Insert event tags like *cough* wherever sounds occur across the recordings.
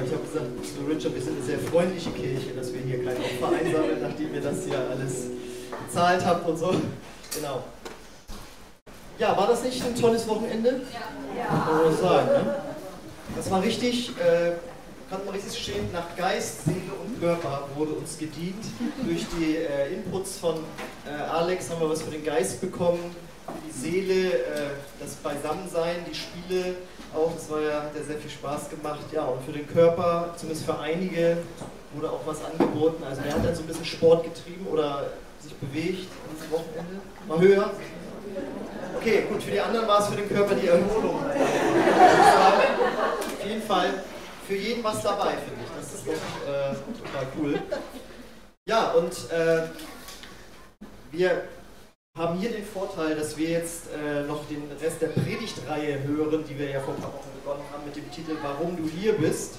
Genau, ich habe gesagt zu Richard, wir sind eine sehr freundliche Kirche, dass wir hier kein Opfer einsammeln, nachdem ihr das hier alles bezahlt habt und so. Genau. Ja, war das nicht ein tolles Wochenende? Ja. Kann man sagen, ne? Das war richtig, äh, kann man richtig stehen, nach Geist, Seele und Körper wurde uns gedient. Durch die äh, Inputs von äh, Alex haben wir was für den Geist bekommen, für die Seele, äh, das Beisammensein, die Spiele auch, das war ja, hat ja sehr viel Spaß gemacht. Ja, und für den Körper, zumindest für einige, wurde auch was angeboten. Also wer hat dann so ein bisschen Sport getrieben oder sich bewegt am Wochenende? Mal höher. Okay, gut, für die anderen war es für den Körper die Erholung. Auf jeden Fall für jeden was dabei, finde ich. Das ist doch äh, total cool. Ja, und äh, wir haben hier den Vorteil, dass wir jetzt äh, noch den Rest der Predigtreihe hören, die wir ja vor ein paar Wochen begonnen haben mit dem Titel Warum du hier bist.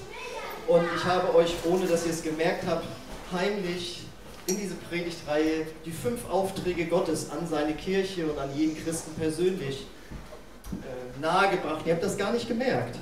Und ich habe euch, ohne dass ihr es gemerkt habt, heimlich in diese Predigtreihe die fünf Aufträge Gottes an seine Kirche und an jeden Christen persönlich äh, nahegebracht. Ihr habt das gar nicht gemerkt.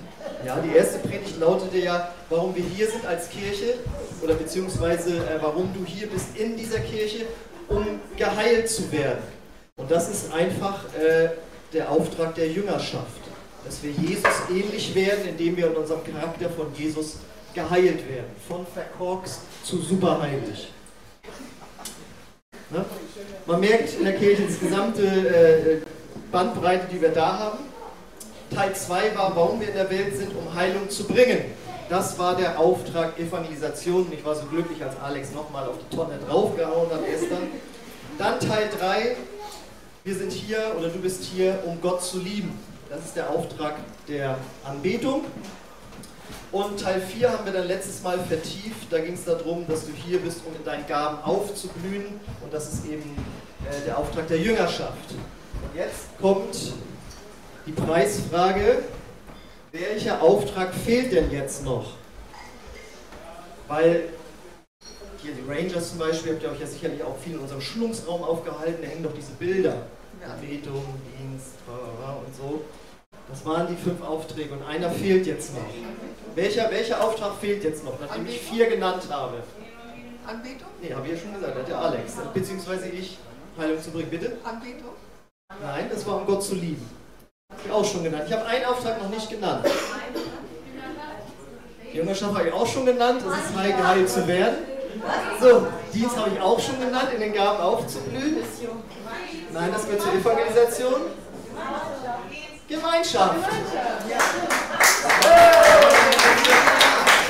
Ja, die erste Predigt lautete ja, warum wir hier sind als Kirche oder beziehungsweise äh, warum du hier bist in dieser Kirche, um geheilt zu werden. Und das ist einfach äh, der Auftrag der Jüngerschaft, dass wir Jesus ähnlich werden, indem wir in unserem Charakter von Jesus geheilt werden, von verkorkst zu superheilig. Ne? Man merkt in der Kirche das gesamte äh, Bandbreite, die wir da haben. Teil 2 war, warum wir in der Welt sind, um Heilung zu bringen. Das war der Auftrag Evangelisation. Ich war so glücklich, als Alex nochmal auf die Tonne draufgehauen hat gestern. Dann Teil 3, wir sind hier oder du bist hier, um Gott zu lieben. Das ist der Auftrag der Anbetung. Und Teil 4 haben wir dann letztes Mal vertieft. Da ging es darum, dass du hier bist, um in deinen Gaben aufzublühen. Und das ist eben äh, der Auftrag der Jüngerschaft. Und jetzt kommt die Preisfrage, welcher Auftrag fehlt denn jetzt noch? Weil hier die Rangers zum Beispiel, habt ihr euch ja sicherlich auch viel in unserem Schulungsraum aufgehalten, da hängen doch diese Bilder. Anbetung, Dienst, und so. Das waren die fünf Aufträge und einer fehlt jetzt noch. Welcher, welcher Auftrag fehlt jetzt noch, nachdem Anbetung? ich vier genannt habe? Anbetung? Nee, habe ich ja schon gesagt, hat der Alex. Beziehungsweise ich, Heilung zu bringen, bitte? Anbetung? Nein, das war um Gott zu lieben. Habe ich auch schon genannt. Ich habe einen Auftrag noch nicht genannt. Die Jüngerschaft habe ich auch schon genannt, das ist heil geheilt zu werden. So, Dienst habe ich auch schon genannt, in den Gaben aufzublühen. Nein, das gehört zur Evangelisation. Gemeinschaft.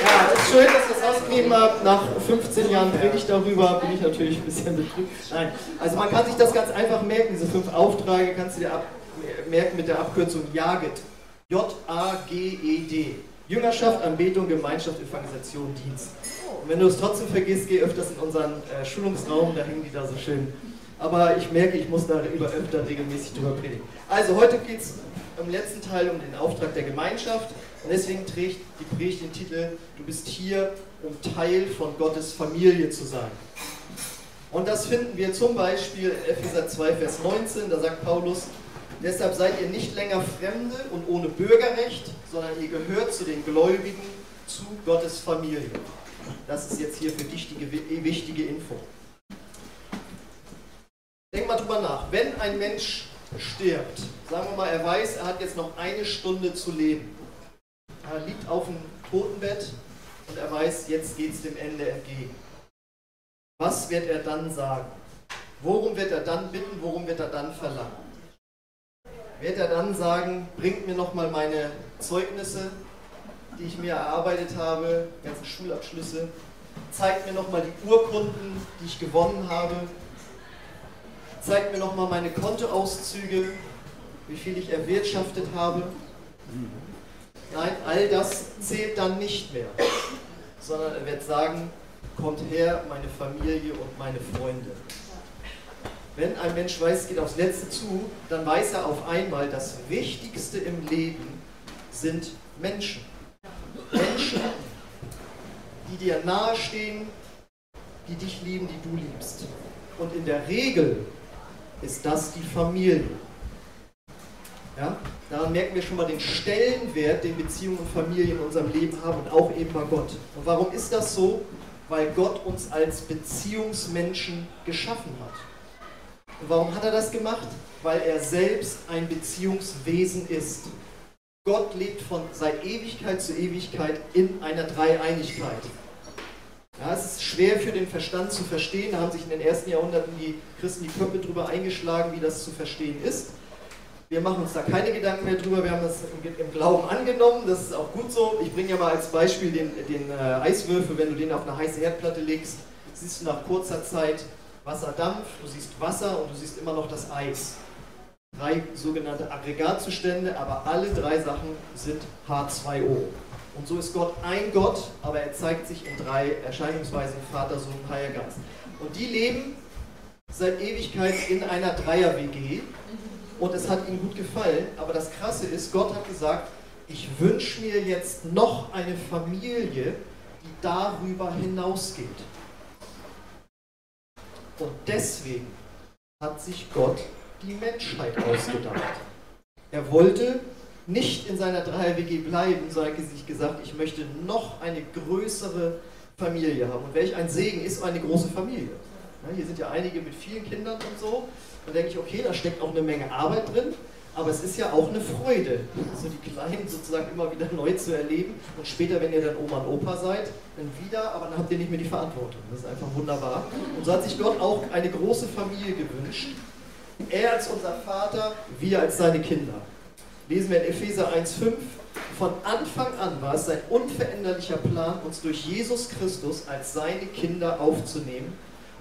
Ja, es ist schön, dass ihr das ausgegeben habt. Nach 15 Jahren Predigt darüber bin ich natürlich ein bisschen betrübt. Nein, also man kann sich das ganz einfach merken, diese fünf Aufträge kannst du dir merken mit der Abkürzung JAGED. J-A-G-E-D. Jüngerschaft, Anbetung, Gemeinschaft, Evangelisation, Dienst. Und wenn du es trotzdem vergisst, geh öfters in unseren äh, Schulungsraum, da hängen die da so schön. Aber ich merke, ich muss da über öfter regelmäßig drüber predigen. Also heute geht es im letzten Teil um den Auftrag der Gemeinschaft und deswegen trägt die Predigt den Titel Du bist hier, um Teil von Gottes Familie zu sein. Und das finden wir zum Beispiel in Epheser 2, Vers 19, da sagt Paulus, Deshalb seid ihr nicht länger Fremde und ohne Bürgerrecht, sondern ihr gehört zu den Gläubigen, zu Gottes Familie. Das ist jetzt hier für dich die wichtige Info. Denk mal drüber nach. Wenn ein Mensch stirbt, sagen wir mal, er weiß, er hat jetzt noch eine Stunde zu leben. Er liegt auf dem Totenbett und er weiß, jetzt geht es dem Ende entgegen. Was wird er dann sagen? Worum wird er dann bitten? Worum wird er dann verlangen? Wird er dann sagen, bringt mir nochmal meine Zeugnisse, die ich mir erarbeitet habe, ganze Schulabschlüsse, zeigt mir nochmal die Urkunden, die ich gewonnen habe, zeigt mir nochmal meine Kontoauszüge, wie viel ich erwirtschaftet habe. Nein, all das zählt dann nicht mehr, sondern er wird sagen, kommt her, meine Familie und meine Freunde. Wenn ein Mensch weiß, es geht aufs Letzte zu, dann weiß er auf einmal, das Wichtigste im Leben sind Menschen. Menschen, die dir nahestehen, die dich lieben, die du liebst. Und in der Regel ist das die Familie. Ja? Daran merken wir schon mal den Stellenwert, den Beziehungen und Familien in unserem Leben haben und auch eben bei Gott. Und warum ist das so? Weil Gott uns als Beziehungsmenschen geschaffen hat. Warum hat er das gemacht? Weil er selbst ein Beziehungswesen ist. Gott lebt von seit Ewigkeit zu Ewigkeit in einer Dreieinigkeit. Ja, es ist schwer für den Verstand zu verstehen. Da haben sich in den ersten Jahrhunderten die Christen die Köpfe drüber eingeschlagen, wie das zu verstehen ist. Wir machen uns da keine Gedanken mehr drüber. Wir haben das im, Glauben angenommen. Das ist auch gut so. Ich bringe ja mal als Beispiel den, den äh, Eiswürfel. Wenn du den auf eine heiße Herdplatte legst, siehst du nach kurzer Zeit Wasserdampf, du siehst Wasser und du siehst immer noch das Eis. Drei sogenannte Aggregatzustände, aber alle drei Sachen sind H2O. Und so ist Gott ein Gott, aber er zeigt sich in drei Erscheinungsweisen, Vater, Sohn, Heiliger Geist. Und die leben seit Ewigkeit in einer Dreier-WG und es hat ihm gut gefallen, aber das Krasse ist, Gott hat gesagt, ich wünsche mir jetzt noch eine Familie, die darüber hinausgeht. Und deswegen hat sich Gott die Menschheit ausgedacht. Er wollte nicht in seiner Dreier-WG bleiben, sondern hat sich gesagt, ich möchte noch eine größere Familie haben. Und welch ein Segen ist eine große Familie. Hier sind ja einige mit vielen Kindern und so. Da denke ich, okay, da steckt auch eine Menge Arbeit drin, aber es ist ja auch eine Freude, so die Kleinen sozusagen immer wieder neu zu erleben. Und später, wenn ihr dann Oma und Opa seid, dann wieder, aber dann habt ihr nicht mehr die Verantwortung. Das ist einfach wunderbar. Und so hat sich Gott auch eine große Familie gewünscht. Er als unser Vater, wir als seine Kinder lesen wir in Epheser 1,5, von Anfang an war es sein unveränderlicher Plan, uns durch Jesus Christus als seine Kinder aufzunehmen.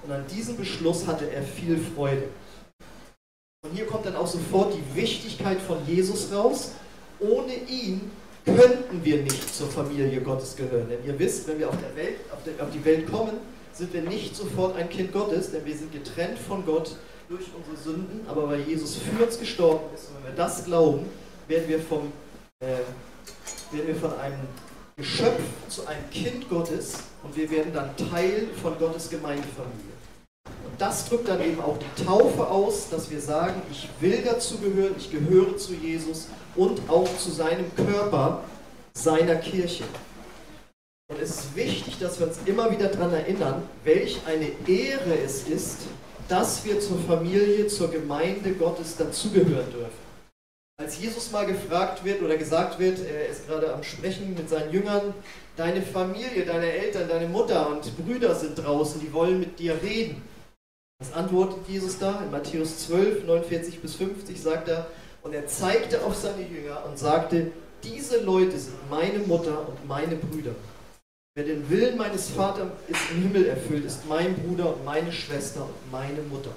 Und an diesem Beschluss hatte er viel Freude. Und hier kommt dann auch sofort die Wichtigkeit von Jesus raus. Ohne ihn könnten wir nicht zur Familie Gottes gehören. Denn ihr wisst, wenn wir auf, der Welt, auf, der, auf die Welt kommen, sind wir nicht sofort ein Kind Gottes, denn wir sind getrennt von Gott durch unsere Sünden. Aber weil Jesus für uns gestorben ist und wenn wir das glauben, werden wir, vom, äh, werden wir von einem Geschöpf zu einem Kind Gottes und wir werden dann Teil von Gottes Gemeindefamilie. Das drückt dann eben auch die Taufe aus, dass wir sagen, ich will dazu gehören, ich gehöre zu Jesus und auch zu seinem Körper, seiner Kirche. Und es ist wichtig, dass wir uns immer wieder daran erinnern, welch eine Ehre es ist, dass wir zur Familie, zur Gemeinde Gottes dazugehören dürfen. Als Jesus mal gefragt wird oder gesagt wird, er ist gerade am Sprechen mit seinen Jüngern, deine Familie, deine Eltern, deine Mutter und Brüder sind draußen, die wollen mit dir reden. Was antwortet Jesus da? In Matthäus 12, 49 bis 50 sagt er, und er zeigte auf seine Jünger und sagte, diese Leute sind meine Mutter und meine Brüder. Wer den Willen meines Vaters ist im Himmel erfüllt, ist mein Bruder und meine Schwester und meine Mutter.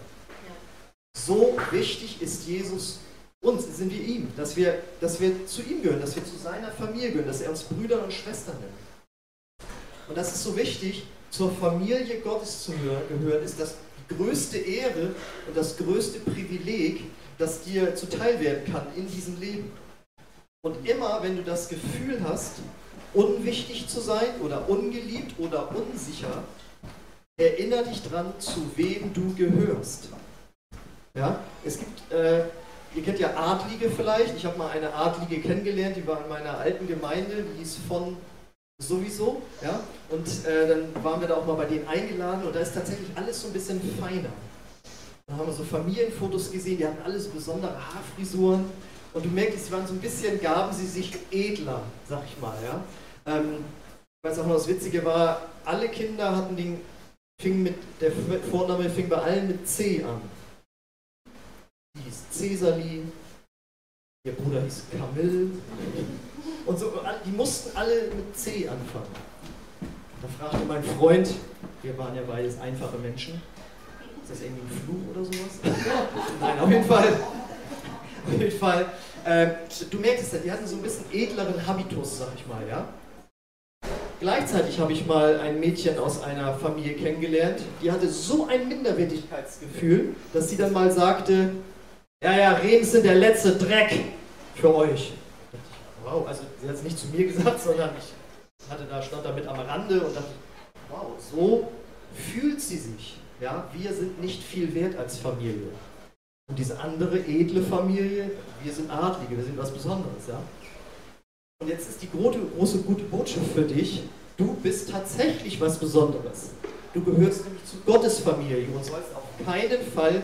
So wichtig ist Jesus uns, sind wir ihm, dass wir, dass wir zu ihm gehören, dass wir zu seiner Familie gehören, dass er uns Brüder und Schwestern nennt. Und das ist so wichtig, zur Familie Gottes zu gehören, ist das größte Ehre und das größte Privileg, das dir zuteil werden kann in diesem Leben. Und immer, wenn du das Gefühl hast, unwichtig zu sein oder ungeliebt oder unsicher, erinnere dich dran, zu wem du gehörst. Ja, es gibt äh, Ihr kennt ja Adlige vielleicht. Ich habe mal eine Adlige kennengelernt, die war in meiner alten Gemeinde, die hieß von sowieso. Ja? Und äh, dann waren wir da auch mal bei denen eingeladen und da ist tatsächlich alles so ein bisschen feiner. Da haben wir so Familienfotos gesehen, die hatten alles besondere Haarfrisuren. Und du merkst, sie waren so ein bisschen, gaben sie sich edler, sag ich mal. Ja? Ähm, ich weiß auch noch, das Witzige war, alle Kinder hatten den, fing mit, der Vorname fing bei allen mit C an hieß Cäsarli, ihr Bruder hieß Camille. Und so, die mussten alle mit C anfangen. Da fragte mein Freund, wir waren ja beides einfache Menschen, ist das irgendwie ein Fluch oder sowas? *laughs* Nein, auf jeden Fall. Auf jeden Fall. Äh, du merkst es ja, die hatten so ein bisschen edleren Habitus, sag ich mal, ja. Gleichzeitig habe ich mal ein Mädchen aus einer Familie kennengelernt, die hatte so ein Minderwertigkeitsgefühl, dass sie dann mal sagte, ja, ja, Reden sind der letzte Dreck für euch. Wow, also sie hat es nicht zu mir gesagt, *laughs* sondern ich hatte da, stand da mit am Rande und dachte, wow, so fühlt sie sich. Ja, wir sind nicht viel wert als Familie. Und diese andere edle Familie, wir sind Adlige, wir sind was Besonderes, ja. Und jetzt ist die große, große gute Botschaft für dich, du bist tatsächlich was Besonderes. Du gehörst nämlich zu Gottes Familie und sollst auf keinen Fall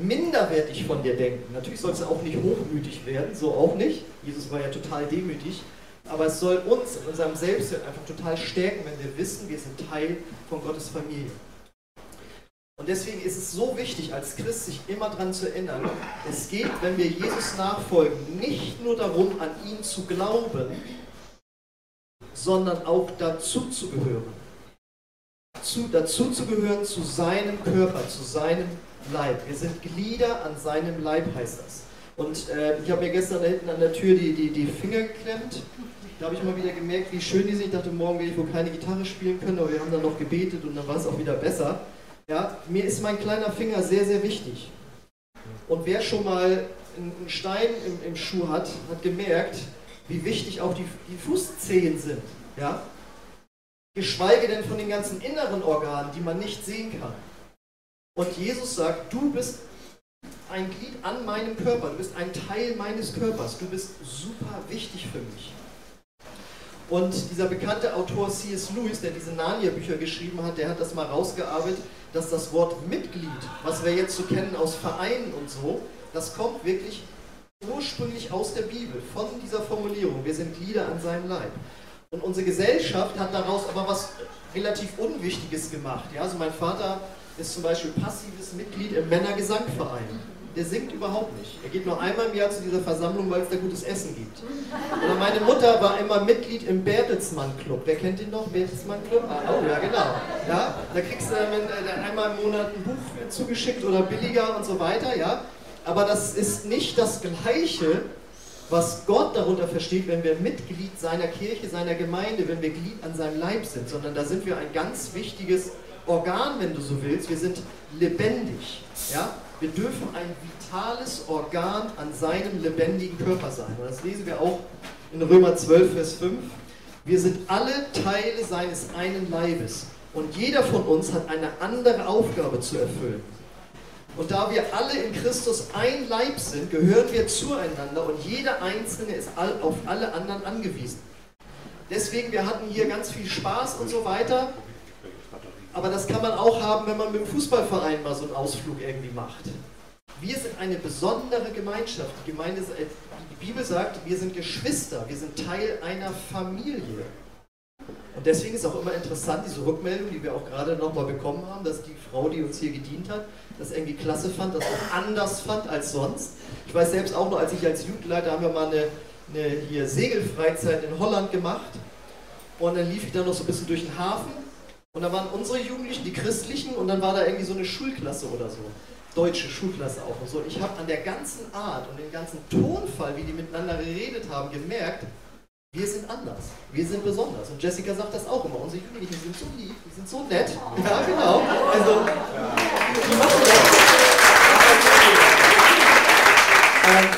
minderwertig von dir denken. Natürlich sollst du auch nicht hochmütig werden, so auch nicht. Jesus war ja total demütig. Aber es soll uns in unserem Selbstwert einfach total stärken, wenn wir wissen, wir sind Teil von Gottes Familie. Und deswegen ist es so wichtig, als Christ sich immer daran zu erinnern, es geht, wenn wir Jesus nachfolgen, nicht nur darum, an ihn zu glauben, sondern auch dazu zu gehören. Zu, dazu zu gehören zu seinem Körper, zu seinem Leib. Wir sind Glieder an seinem Leib, heißt das. Und äh, ich habe mir gestern da hinten an der Tür die, die, die Finger geklemmt. Da habe ich mal wieder gemerkt, wie schön die sind. Ich dachte, morgen werde ich wohl keine Gitarre spielen können, aber wir haben dann noch gebetet und dann war es auch wieder besser. Ja, mir ist mein kleiner Finger sehr, sehr wichtig. Und wer schon mal einen Stein im, im Schuh hat, hat gemerkt, wie wichtig auch die, die Fußzehen sind. Ja? Geschweige denn von den ganzen inneren Organen, die man nicht sehen kann. Und Jesus sagt, du bist ein Glied an meinem Körper, du bist ein Teil meines Körpers, du bist super wichtig für mich. Und dieser bekannte Autor C.S. Lewis, der diese Narnia-Bücher geschrieben hat, der hat das mal rausgearbeitet, dass das Wort Mitglied, was wir jetzt so kennen aus Vereinen und so, das kommt wirklich ursprünglich aus der Bibel, von dieser Formulierung, wir sind Glieder an seinem Leib. Und unsere Gesellschaft hat daraus aber was relativ Unwichtiges gemacht. Ja? Also mein Vater ist zum Beispiel passives Mitglied im Männergesangverein der singt überhaupt nicht. Er geht nur einmal im Jahr zu dieser Versammlung, weil es da gutes Essen gibt. Oder meine Mutter war immer Mitglied im Bertelsmann Club. Wer kennt ihn noch? Bertelsmann Club? Ah, oh ja, genau. Ja, da kriegst du dann einmal im Monat ein Buch zugeschickt oder billiger und so weiter. Ja, aber das ist nicht das Gleiche, was Gott darunter versteht, wenn wir Mitglied seiner Kirche, seiner Gemeinde, wenn wir Glied an seinem Leib sind, sondern da sind wir ein ganz wichtiges Organ, wenn du so willst. Wir sind lebendig. Ja? Wir dürfen ein vitales Organ an seinem lebendigen Körper sein. Und das lesen wir auch in Römer 12, Vers 5. Wir sind alle Teile seines einen Leibes. Und jeder von uns hat eine andere Aufgabe zu erfüllen. Und da wir alle in Christus ein Leib sind, gehören wir zueinander und jeder Einzelne ist auf alle anderen angewiesen. Deswegen, wir hatten hier ganz viel Spaß und so weiter. Aber das kann man auch haben, wenn man mit dem Fußballverein mal so einen Ausflug irgendwie macht. Wir sind eine besondere Gemeinschaft. Die, Gemeinde, äh, die Bibel sagt, wir sind Geschwister, wir sind Teil einer Familie. Und deswegen ist auch immer interessant, diese Rückmeldung, die wir auch gerade nochmal bekommen haben, dass die Frau, die uns hier gedient hat, das irgendwie klasse fand, das auch anders fand als sonst. Ich weiß selbst auch noch, als ich als Jugendleiter haben wir mal eine, eine hier Segelfreizeit in Holland gemacht. Und dann lief ich da noch so ein bisschen durch den Hafen und da waren unsere Jugendlichen, die Christlichen, und dann war da irgendwie so eine Schulklasse oder so. Deutsche Schulklasse auch und so. Ich habe an der ganzen Art und dem ganzen Tonfall, wie die miteinander geredet haben, gemerkt, wir sind anders. Wir sind besonders. Und Jessica sagt das auch immer. Unsere Jugendlichen sind so lieb, die sind so nett. Ja, genau. Also, die machen das. Ähm,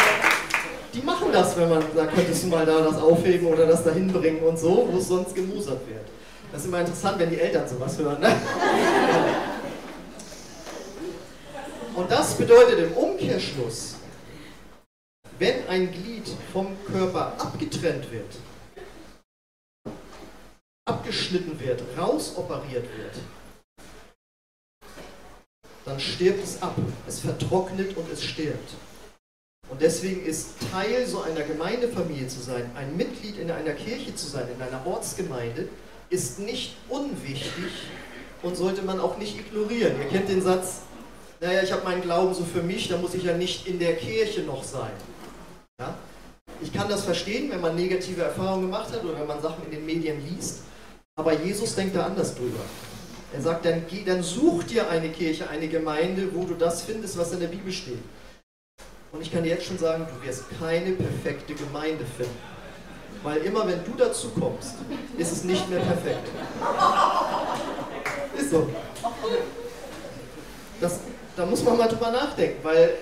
die machen das, wenn man sagt, könntest du mal da das aufheben oder das dahin bringen und so, wo es sonst gemusert wird. Das ist immer interessant, wenn die Eltern sowas hören. Ne? Und das bedeutet im Umkehrschluss, wenn ein Glied vom Körper abgetrennt wird, abgeschnitten wird, rausoperiert wird, dann stirbt es ab. Es vertrocknet und es stirbt. Und deswegen ist Teil so einer Gemeindefamilie zu sein, ein Mitglied in einer Kirche zu sein, in einer Ortsgemeinde, ist nicht unwichtig und sollte man auch nicht ignorieren. Ihr kennt den Satz, naja, ich habe meinen Glauben so für mich, da muss ich ja nicht in der Kirche noch sein. Ja? Ich kann das verstehen, wenn man negative Erfahrungen gemacht hat oder wenn man Sachen in den Medien liest, aber Jesus denkt da anders drüber. Er sagt, dann, geh, dann such dir eine Kirche, eine Gemeinde, wo du das findest, was in der Bibel steht. Und ich kann dir jetzt schon sagen, du wirst keine perfekte Gemeinde finden. Weil immer wenn du dazu kommst, ist es nicht mehr perfekt. Ist so. Das, da muss man mal drüber nachdenken, weil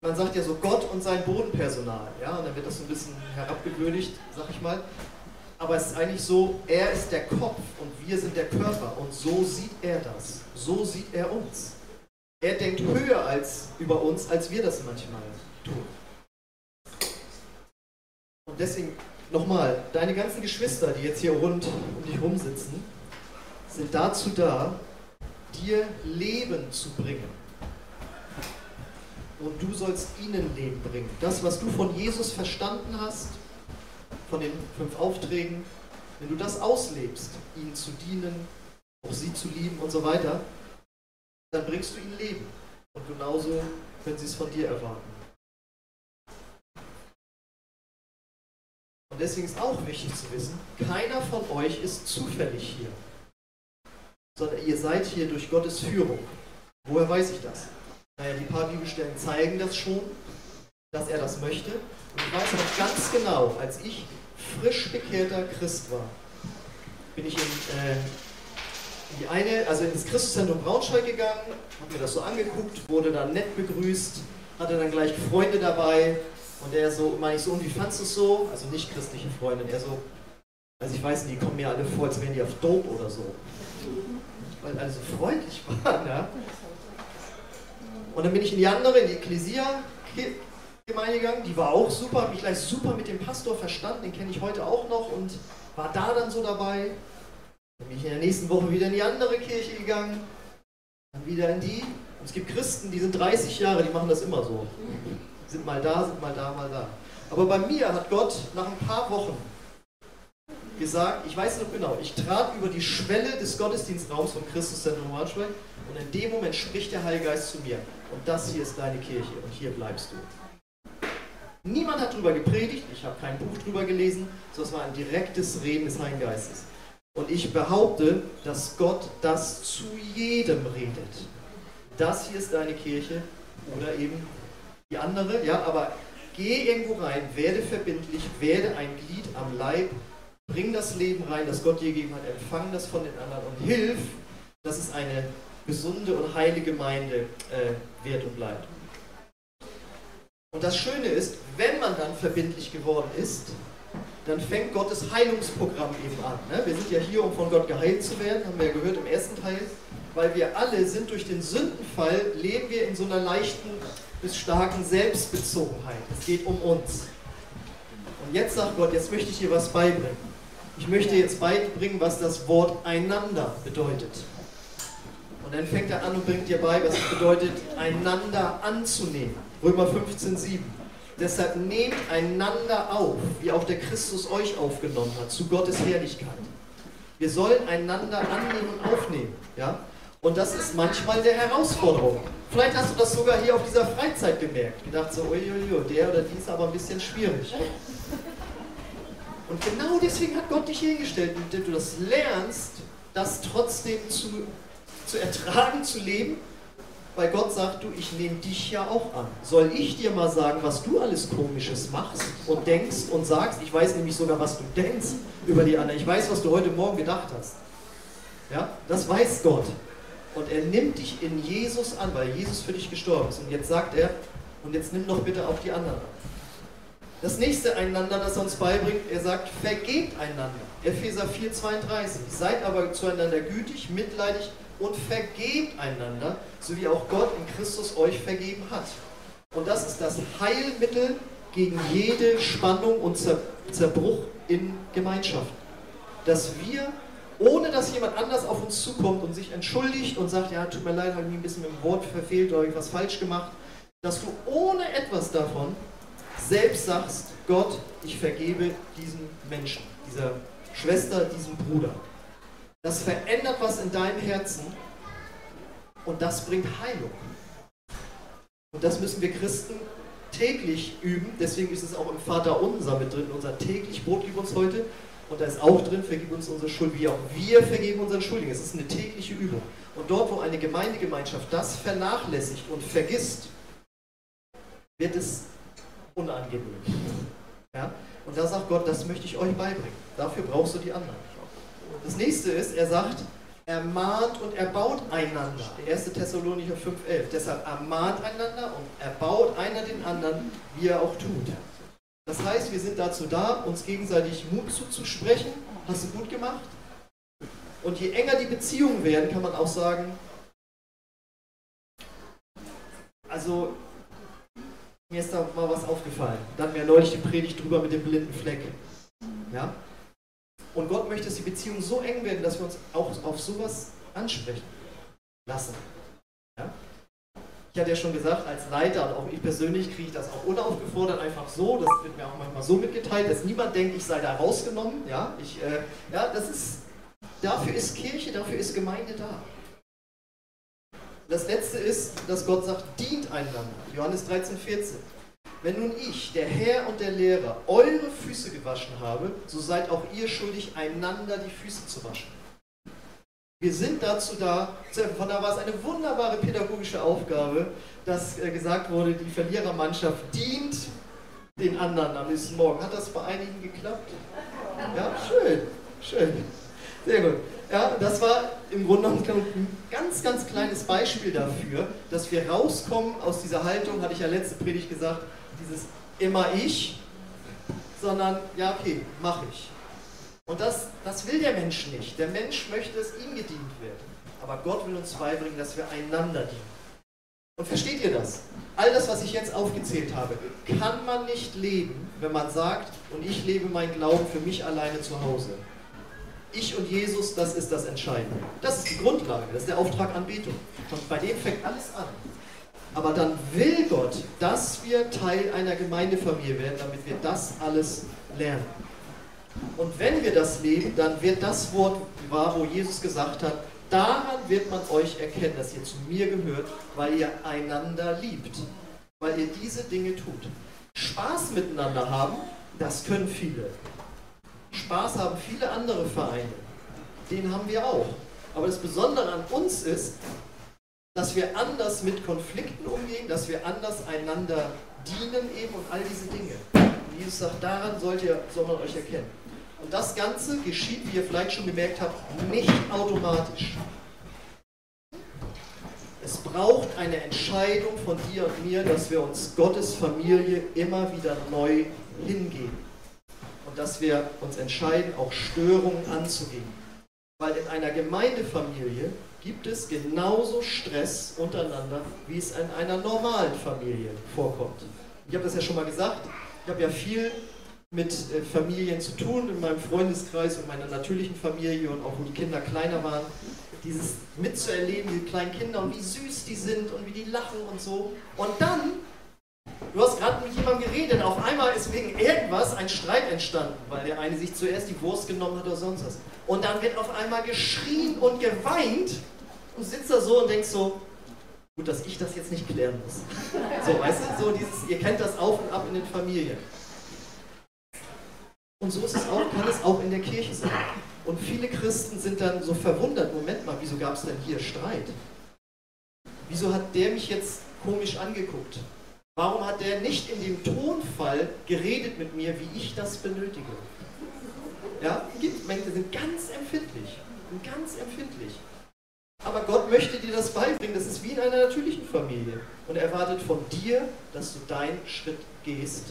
man sagt ja so Gott und sein Bodenpersonal, ja, und dann wird das so ein bisschen herabgewürdigt, sag ich mal. Aber es ist eigentlich so, er ist der Kopf und wir sind der Körper und so sieht er das. So sieht er uns. Er denkt höher als über uns, als wir das manchmal tun. Und deswegen nochmal, deine ganzen Geschwister, die jetzt hier rund um dich rumsitzen, sind dazu da, dir Leben zu bringen. Und du sollst ihnen Leben bringen. Das, was du von Jesus verstanden hast, von den fünf Aufträgen, wenn du das auslebst, ihnen zu dienen, auch sie zu lieben und so weiter, dann bringst du ihnen Leben. Und genauso können sie es von dir erwarten. Und deswegen ist auch wichtig zu wissen, keiner von euch ist zufällig hier, sondern ihr seid hier durch Gottes Führung. Woher weiß ich das? Naja, die paar Bibelstellen zeigen das schon, dass er das möchte. Und ich weiß noch ganz genau, als ich frisch bekehrter Christ war, bin ich in, äh, die eine, also ins Christuszentrum Braunschweig gegangen, habe mir das so angeguckt, wurde dann nett begrüßt, hatte dann gleich Freunde dabei und er so, meine ich so, und wie fandest du es so? Also nicht christliche Freunde, er so, also ich weiß nicht, die kommen mir alle vor, als wären die auf Dope oder so. Weil alle so freundlich *laughs* waren, ja. Und dann bin ich in die andere, in die Ekklesia Gemeinde gegangen, die war auch super, habe mich gleich super mit dem Pastor verstanden, den kenne ich heute auch noch und war da dann so dabei. Dann bin ich in der nächsten Woche wieder in die andere Kirche gegangen, dann wieder in die. Und es gibt Christen, die sind 30 Jahre, die machen das immer so. Sind mal da, sind mal da, mal da. Aber bei mir hat Gott nach ein paar Wochen gesagt, ich weiß noch genau, ich trat über die Schwelle des Gottesdienstraums von Christus Zentrum Braunschweig und in dem Moment spricht der Heilige Geist zu mir. Und das hier ist deine Kirche und hier bleibst du. Niemand hat darüber gepredigt, ich habe kein Buch darüber gelesen, sondern es war ein direktes Reden des Heiligen Geistes. Und ich behaupte, dass Gott das zu jedem redet. Das hier ist deine Kirche oder eben die andere, ja, aber geh irgendwo rein, werde verbindlich, werde ein Glied am Leib, bring das Leben rein, das Gott dir gegeben hat, empfang das von den anderen und hilf, dass es eine gesunde und heilige Gemeinde äh, wird und bleibt. Und das Schöne ist, wenn man dann verbindlich geworden ist, dann fängt Gottes Heilungsprogramm eben an. Ne? Wir sind ja hier, um von Gott geheilt zu werden, haben wir ja gehört im ersten Teil, weil wir alle sind durch den Sündenfall, leben wir in so einer leichten bis starken Selbstbezogenheit. Es geht um uns. Und jetzt sagt Gott, jetzt möchte ich dir was beibringen. Ich möchte jetzt beibringen, was das Wort einander bedeutet. Und dann fängt er an und bringt dir bei, was es bedeutet, einander anzunehmen. Römer 15, 7. Deshalb nehmt einander auf, wie auch der Christus euch aufgenommen hat, zu Gottes Herrlichkeit. Wir sollen einander annehmen und aufnehmen. Ja? Und das ist manchmal eine Herausforderung. Vielleicht hast du das sogar hier auf dieser Freizeit gemerkt. Gedacht so, uiuiui, der oder die ist aber ein bisschen schwierig. Und genau deswegen hat Gott dich hingestellt, damit du das lernst, das trotzdem zu, zu ertragen, zu leben weil Gott sagt, du, ich nehme dich ja auch an. Soll ich dir mal sagen, was du alles Komisches machst und denkst und sagst? Ich weiß nämlich sogar, was du denkst über die anderen. Ich weiß, was du heute Morgen gedacht hast. Ja, das weiß Gott. Und er nimmt dich in Jesus an, weil Jesus für dich gestorben ist. Und jetzt sagt er, und jetzt nimm doch bitte auch die anderen an. Das nächste einander, das er uns beibringt, er sagt, vergebt einander. Epheser 4,32. Seid aber zueinander gütig, mitleidig und vergebt einander, so wie auch Gott in Christus euch vergeben hat. Und das ist das Heilmittel gegen jede Spannung und Zerbruch in Gemeinschaft. Dass wir, ohne dass jemand anders auf uns zukommt und sich entschuldigt und sagt, ja, tut mir leid, habe ich mich ein bisschen mit dem Wort verfehlt oder etwas falsch gemacht, dass du ohne etwas davon selbst sagst, Gott, ich vergebe diesen Menschen, dieser Schwester, diesem Bruder. Das verändert was in deinem Herzen und das bringt Heilung. Und das müssen wir Christen täglich üben. Deswegen ist es auch im Vater Unser mit drin. Unser täglich Brot gib uns heute. Und da ist auch drin, vergib uns unsere Schuld, wie auch wir vergeben unseren Schuldigen. Es ist eine tägliche Übung. Und dort, wo eine Gemeindegemeinschaft das vernachlässigt und vergisst, wird es unangenehm. Ja? Und da sagt Gott, das möchte ich euch beibringen. Dafür brauchst du die anderen. Das nächste ist, er sagt, ermahnt und erbaut einander. Der 1. Thessalonicher 5,11. Deshalb ermahnt einander und erbaut einer den anderen, wie er auch tut. Das heißt, wir sind dazu da, uns gegenseitig Mut zuzusprechen. Hast du gut gemacht? Und je enger die Beziehungen werden, kann man auch sagen, also mir ist da mal was aufgefallen. Da hatten wir neulich die Predigt drüber mit dem blinden Fleck. Ja? Und Gott möchte, dass die Beziehungen so eng werden, dass wir uns auch auf sowas ansprechen lassen. Ich hatte ja schon gesagt, als Leiter und auch ich persönlich kriege ich das auch unaufgefordert einfach so, das wird mir auch manchmal so mitgeteilt, dass niemand denkt, ich sei da rausgenommen. Ja, ich, äh, ja das ist, dafür ist Kirche, dafür ist Gemeinde da. Das letzte ist, dass Gott sagt, dient einander. Johannes 13, 14. Wenn nun ich, der Herr und der Lehrer, eure Füße gewaschen habe, so seid auch ihr schuldig, einander die Füße zu waschen. Wir sind dazu da, von da war es eine wunderbare pädagogische Aufgabe, dass äh, gesagt wurde, die Verlierermannschaft dient den anderen am nächsten Morgen. Hat das bei einigen geklappt? Ja, schön, schön. Sehr gut. Ja, das war im Grunde genommen ein ganz, ganz kleines Beispiel dafür, dass wir rauskommen aus dieser Haltung, hatte ich ja letzte Predigt gesagt, dieses immer ich, sondern ja, okay, mache ich. Und das, das will der Mensch nicht. Der Mensch möchte, dass ihm gedient wird. Aber Gott will uns beibringen, dass wir einander dienen. Und versteht ihr das? All das, was ich jetzt aufgezählt habe, kann man nicht leben, wenn man sagt, und ich lebe meinen Glauben für mich alleine zu Hause. Ich und Jesus, das ist das Entscheidende. Das ist die Grundlage, das ist der Auftrag Anbetung. Und bei dem fängt alles an. Aber dann will Gott, dass wir Teil einer Gemeindefamilie werden, damit wir das alles lernen. Und wenn wir das leben, dann wird das Wort wahr, wo Jesus gesagt hat, daran wird man euch erkennen, dass ihr zu mir gehört, weil ihr einander liebt, weil ihr diese Dinge tut. Spaß miteinander haben, das können viele. Spaß haben viele andere Vereine. Den haben wir auch. Aber das Besondere an uns ist, dass wir anders mit Konflikten umgehen, dass wir anders einander dienen eben und all diese Dinge. Jesus sagt, daran sollt ihr, soll man euch erkennen. Und das Ganze geschieht, wie ihr vielleicht schon gemerkt habt, nicht automatisch. Es braucht eine Entscheidung von dir und mir, dass wir uns Gottes Familie immer wieder neu hingeben. Und dass wir uns entscheiden, auch Störungen anzugehen. Weil in einer Gemeindefamilie gibt es genauso Stress untereinander, wie es in einer normalen Familie vorkommt. Ich habe das ja schon mal gesagt. Ich habe ja viel mit äh, Familien zu tun, in meinem Freundeskreis und meiner natürlichen Familie und auch wo die Kinder kleiner waren. Dieses mitzuerleben, die kleinen Kinder und wie süß die sind und wie die lachen und so. Und dann, du hast gerade mit jemandem geredet, auf einmal ist wegen irgendwas ein Streit entstanden, weil der eine sich zuerst die Wurst genommen hat oder sonst was. Und dann wird auf einmal geschrien und geweint und sitzt da so und denkst so, gut, dass ich das jetzt nicht klären muss. So, weißt du, so dieses, ihr kennt das auf und ab in den Familien. Und so ist es auch, kann es auch in der Kirche sein. Und viele Christen sind dann so verwundert, Moment mal, wieso gab es denn hier Streit? Wieso hat der mich jetzt komisch angeguckt? Warum hat der nicht in dem Tonfall geredet mit mir, wie ich das benötige? Ja, gibt Menschen, sind ganz empfindlich. Ganz empfindlich. Aber Gott möchte dir das beibringen. Das ist wie in einer natürlichen Familie. Und er erwartet von dir, dass du deinen Schritt gehst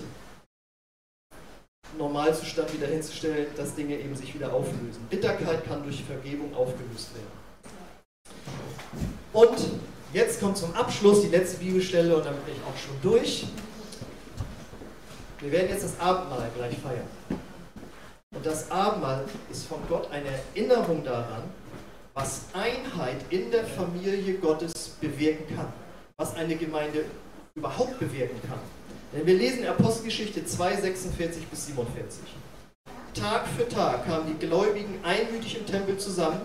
Normalzustand wieder hinzustellen, dass Dinge eben sich wieder auflösen. Bitterkeit kann durch Vergebung aufgelöst werden. Und jetzt kommt zum Abschluss die letzte Bibelstelle und dann bin ich auch schon durch. Wir werden jetzt das Abendmahl gleich feiern. Und das Abendmahl ist von Gott eine Erinnerung daran, was Einheit in der Familie Gottes bewirken kann, was eine Gemeinde überhaupt bewirken kann. Denn wir lesen Apostelgeschichte 2, 46 bis 47. Tag für Tag kamen die Gläubigen einmütig im Tempel zusammen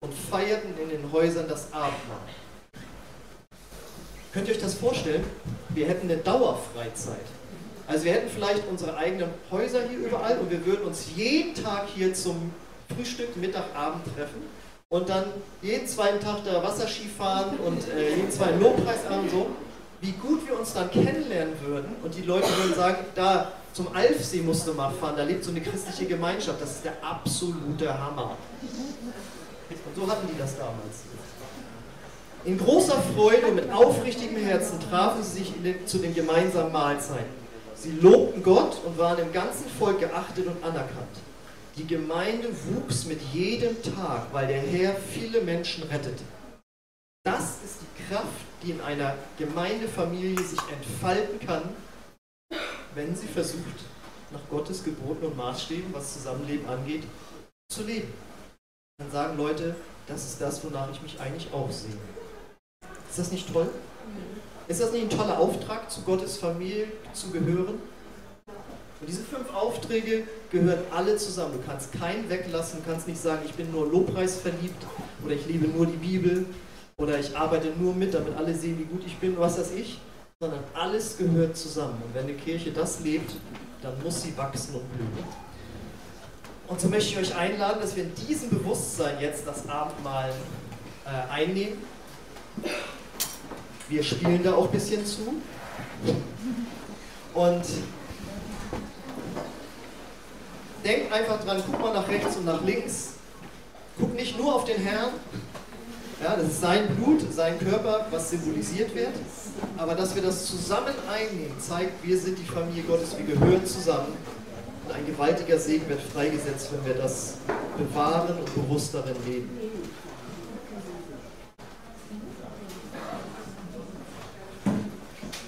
und feierten in den Häusern das Abendmahl. Könnt ihr euch das vorstellen? Wir hätten eine Dauerfreizeit. Also wir hätten vielleicht unsere eigenen Häuser hier überall und wir würden uns jeden Tag hier zum Frühstück, Mittag, Abend treffen und dann jeden zweiten Tag da Wasserski fahren und äh, jeden zweiten Lobpreisabend und so wie gut wir uns dann kennenlernen würden und die Leute würden sagen, da zum Alfsee musst du mal fahren, da lebt so eine christliche Gemeinschaft, das ist der absolute Hammer. Und so hatten die das damals. In großer Freude und mit aufrichtigem Herzen trafen sie sich den, zu den gemeinsamen Mahlzeiten. Sie lobten Gott und waren im ganzen Volk geachtet und anerkannt. Die Gemeinde wuchs mit jedem Tag, weil der Herr viele Menschen rettete. Das ist die Kraft, die in einer Gemeindefamilie sich entfalten kann, wenn sie versucht, nach Gottes Geboten und Maßstäben, was Zusammenleben angeht, zu leben. Dann sagen Leute, das ist das, wonach ich mich eigentlich auch sehe. Ist das nicht toll? Ist das nicht ein toller Auftrag, zu Gottes Familie zu gehören? Und diese fünf Aufträge gehören alle zusammen. Du kannst keinen weglassen, du kannst nicht sagen, ich bin nur Lobpreis verliebt oder ich liebe nur die Bibel oder ich arbeite nur mit, damit alle sehen, wie gut ich bin, was weiß ich, sondern alles gehört zusammen. Und wenn eine Kirche das lebt, dann muss sie wachsen und blühen. Und so möchte ich euch einladen, dass wir in diesem Bewusstsein jetzt das Abendmahl äh, einnehmen. Wir spielen da auch ein bisschen zu. Und denk einfach dran, guck mal nach rechts und nach links. Guck nicht nur auf den Herrn. Ja, das ist sein Blut, sein Körper, was symbolisiert wird. Aber dass wir das zusammen einnehmen, zeigt, wir sind die Familie Gottes, wir gehören zusammen. Und ein gewaltiger Segen wird freigesetzt, wenn wir das bewahren und bewusst darin leben.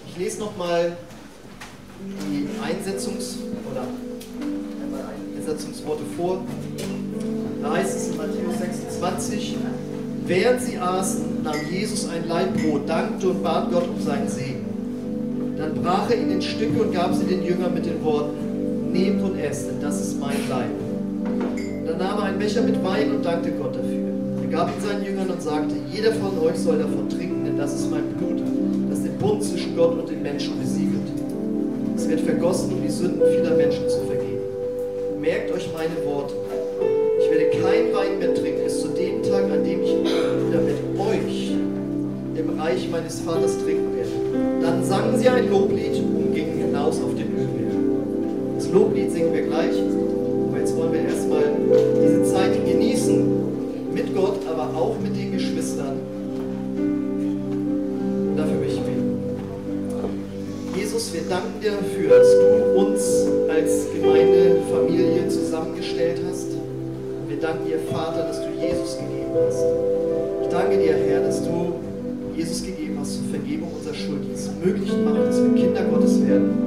Ich lese nochmal die Einsetzungs- oder Einsetzungsworte vor. Da heißt es in Matthäus 26, während sie aßen, nahm Jesus ein Leibbrot, dankte und bat Gott um seinen Segen. Dann brach er ihn in Stücke und gab sie den Jüngern mit den Worten, nehmt und esst, denn das ist mein Leib. Dann nahm er einen Becher mit Wein und dankte Gott dafür. Er gab ihn seinen Jüngern und sagte, jeder von euch soll davon trinken, denn das ist mein Blut, das den Bund zwischen Gott und den Menschen besiegelt. Es wird vergossen, um die Sünden vieler Menschen zu vergeben. Merkt euch meine Worte. Ich werde kein Wein mehr Reich meines Vaters trinken werde. Dann sangen sie ein Loblied und gingen hinaus auf den Ölberg. Das Loblied singen wir gleich, aber jetzt wollen wir erstmal diese Zeit genießen mit Gott, aber auch mit den Geschwistern. Und dafür möchte ich beten. Jesus, wir danken dir dafür, dass du uns als Gemeindefamilie zusammengestellt hast. Wir danken dir, Vater, dass du Jesus gegeben hast. Ich danke dir, Herr, dass du Jesus gegeben hast Vergebung unserer Schuld, die es möglich macht, dass wir Kinder Gottes werden.